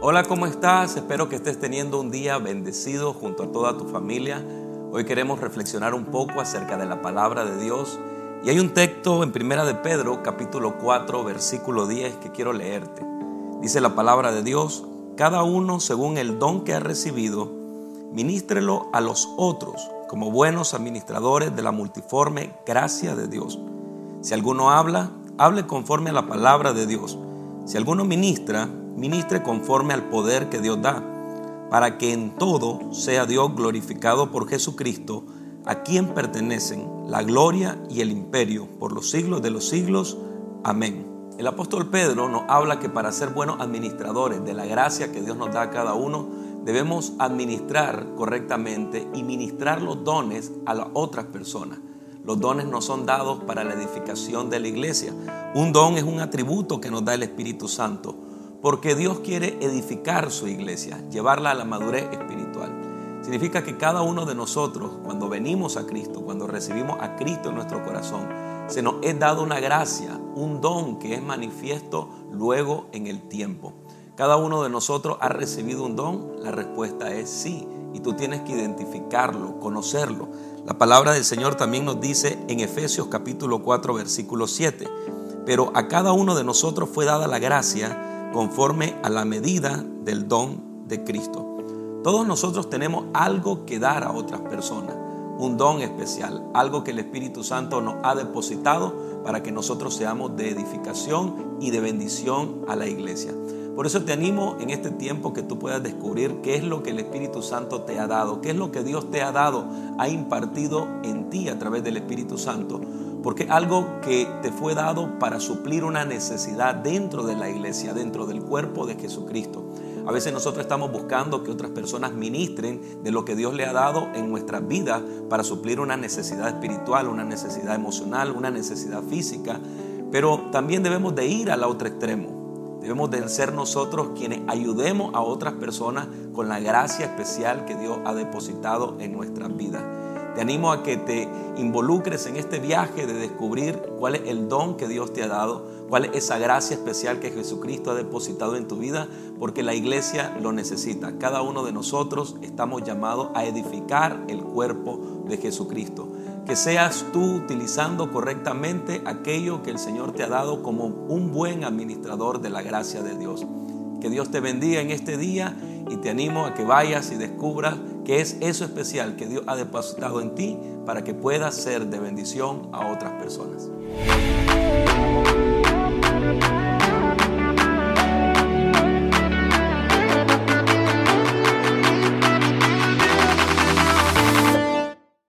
Hola, ¿cómo estás? Espero que estés teniendo un día bendecido junto a toda tu familia. Hoy queremos reflexionar un poco acerca de la palabra de Dios. Y hay un texto en Primera de Pedro, capítulo 4, versículo 10, que quiero leerte. Dice la palabra de Dios, cada uno según el don que ha recibido, ministrelo a los otros como buenos administradores de la multiforme gracia de Dios. Si alguno habla, hable conforme a la palabra de Dios. Si alguno ministra, ministre conforme al poder que Dios da, para que en todo sea Dios glorificado por Jesucristo, a quien pertenecen la gloria y el imperio por los siglos de los siglos. Amén. El apóstol Pedro nos habla que para ser buenos administradores de la gracia que Dios nos da a cada uno, debemos administrar correctamente y ministrar los dones a las otras personas. Los dones no son dados para la edificación de la iglesia. Un don es un atributo que nos da el Espíritu Santo, porque Dios quiere edificar su iglesia, llevarla a la madurez espiritual. Significa que cada uno de nosotros, cuando venimos a Cristo, cuando recibimos a Cristo en nuestro corazón, se nos es dado una gracia, un don que es manifiesto luego en el tiempo. Cada uno de nosotros ha recibido un don, la respuesta es sí, y tú tienes que identificarlo, conocerlo. La palabra del Señor también nos dice en Efesios capítulo 4 versículo 7, pero a cada uno de nosotros fue dada la gracia conforme a la medida del don de Cristo. Todos nosotros tenemos algo que dar a otras personas, un don especial, algo que el Espíritu Santo nos ha depositado para que nosotros seamos de edificación y de bendición a la iglesia. Por eso te animo en este tiempo que tú puedas descubrir qué es lo que el Espíritu Santo te ha dado, qué es lo que Dios te ha dado, ha impartido en ti a través del Espíritu Santo. Porque algo que te fue dado para suplir una necesidad dentro de la iglesia, dentro del cuerpo de Jesucristo. A veces nosotros estamos buscando que otras personas ministren de lo que Dios le ha dado en nuestras vidas para suplir una necesidad espiritual, una necesidad emocional, una necesidad física. Pero también debemos de ir al otro extremo Debemos de ser nosotros quienes ayudemos a otras personas con la gracia especial que Dios ha depositado en nuestras vidas. Te animo a que te involucres en este viaje de descubrir cuál es el don que Dios te ha dado, cuál es esa gracia especial que Jesucristo ha depositado en tu vida, porque la iglesia lo necesita. Cada uno de nosotros estamos llamados a edificar el cuerpo de Jesucristo que seas tú utilizando correctamente aquello que el Señor te ha dado como un buen administrador de la gracia de Dios. Que Dios te bendiga en este día y te animo a que vayas y descubras qué es eso especial que Dios ha depositado en ti para que puedas ser de bendición a otras personas.